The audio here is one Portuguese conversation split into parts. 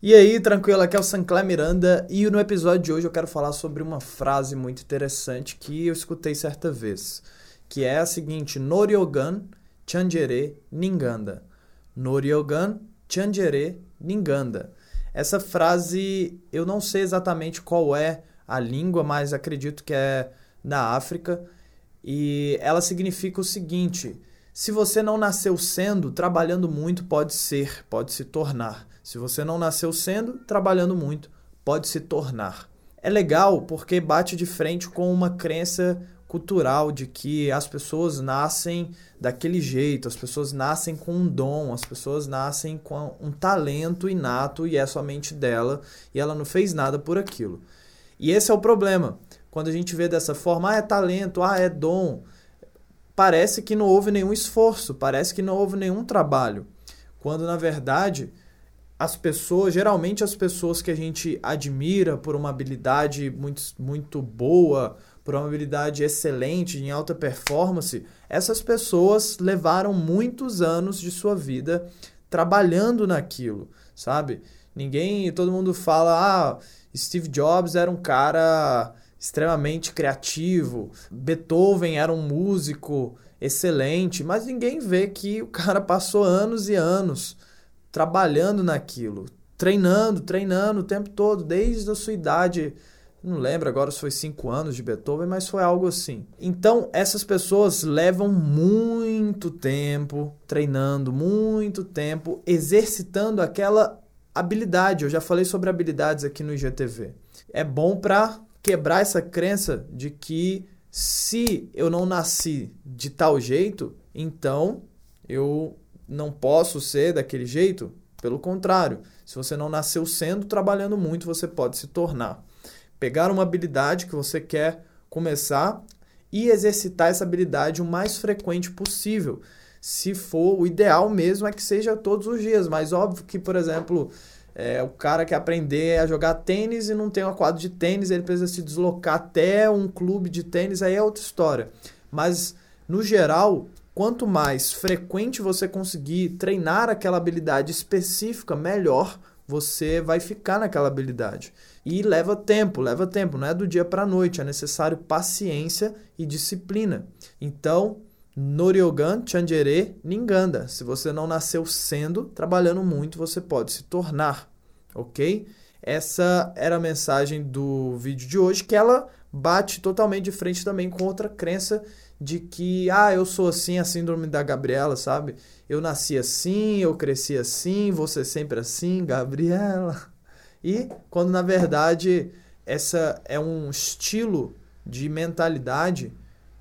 E aí, tranquilo? Aqui é o Sancler Miranda e no episódio de hoje eu quero falar sobre uma frase muito interessante que eu escutei certa vez, que é a seguinte: Noryogan Chandjere Ninganda. Noryogan Chandjere Ninganda. Essa frase eu não sei exatamente qual é a língua, mas acredito que é da África e ela significa o seguinte: se você não nasceu sendo, trabalhando muito pode ser, pode se tornar. Se você não nasceu sendo, trabalhando muito, pode se tornar. É legal porque bate de frente com uma crença cultural de que as pessoas nascem daquele jeito, as pessoas nascem com um dom, as pessoas nascem com um talento inato e é somente dela e ela não fez nada por aquilo. E esse é o problema. Quando a gente vê dessa forma, ah, é talento, ah, é dom, parece que não houve nenhum esforço, parece que não houve nenhum trabalho. Quando na verdade as pessoas, geralmente as pessoas que a gente admira por uma habilidade muito, muito boa, por uma habilidade excelente, em alta performance, essas pessoas levaram muitos anos de sua vida trabalhando naquilo, sabe? Ninguém, todo mundo fala, ah, Steve Jobs era um cara extremamente criativo, Beethoven era um músico excelente, mas ninguém vê que o cara passou anos e anos trabalhando naquilo, treinando, treinando o tempo todo, desde a sua idade. Não lembro agora se foi cinco anos de Beethoven, mas foi algo assim. Então, essas pessoas levam muito tempo treinando, muito tempo exercitando aquela habilidade. Eu já falei sobre habilidades aqui no IGTV. É bom para quebrar essa crença de que se eu não nasci de tal jeito, então eu não posso ser daquele jeito. Pelo contrário, se você não nasceu sendo, trabalhando muito, você pode se tornar. Pegar uma habilidade que você quer começar e exercitar essa habilidade o mais frequente possível. Se for, o ideal mesmo é que seja todos os dias, mas óbvio que, por exemplo, é, o cara quer aprender a jogar tênis e não tem uma quadra de tênis, ele precisa se deslocar até um clube de tênis, aí é outra história. Mas, no geral, quanto mais frequente você conseguir treinar aquela habilidade específica, melhor você vai ficar naquela habilidade. E leva tempo, leva tempo, não é do dia para noite, é necessário paciência e disciplina. Então, Noryogan Chandjere Ninganda. Se você não nasceu sendo, trabalhando muito, você pode se tornar, ok? Essa era a mensagem do vídeo de hoje, que ela bate totalmente de frente também com outra crença de que, ah, eu sou assim, a síndrome da Gabriela, sabe? Eu nasci assim, eu cresci assim, você sempre assim, Gabriela. E quando na verdade essa é um estilo de mentalidade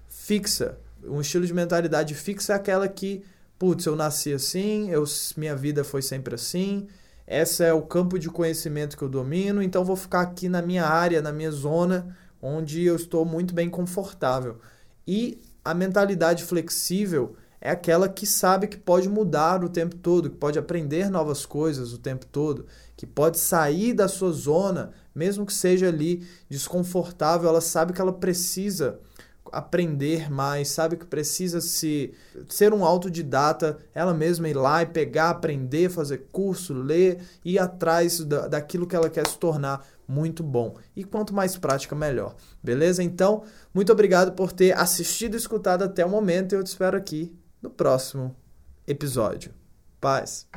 fixa. Um estilo de mentalidade fixa é aquela que, putz, eu nasci assim, eu, minha vida foi sempre assim, esse é o campo de conhecimento que eu domino, então vou ficar aqui na minha área, na minha zona, onde eu estou muito bem confortável. E a mentalidade flexível é aquela que sabe que pode mudar o tempo todo, que pode aprender novas coisas o tempo todo, que pode sair da sua zona, mesmo que seja ali desconfortável, ela sabe que ela precisa aprender mais, sabe que precisa se ser um autodidata, ela mesma ir lá e pegar, aprender, fazer curso, ler, ir atrás da, daquilo que ela quer se tornar muito bom. E quanto mais prática, melhor. Beleza? Então, muito obrigado por ter assistido e escutado até o momento. Eu te espero aqui no próximo episódio. Paz.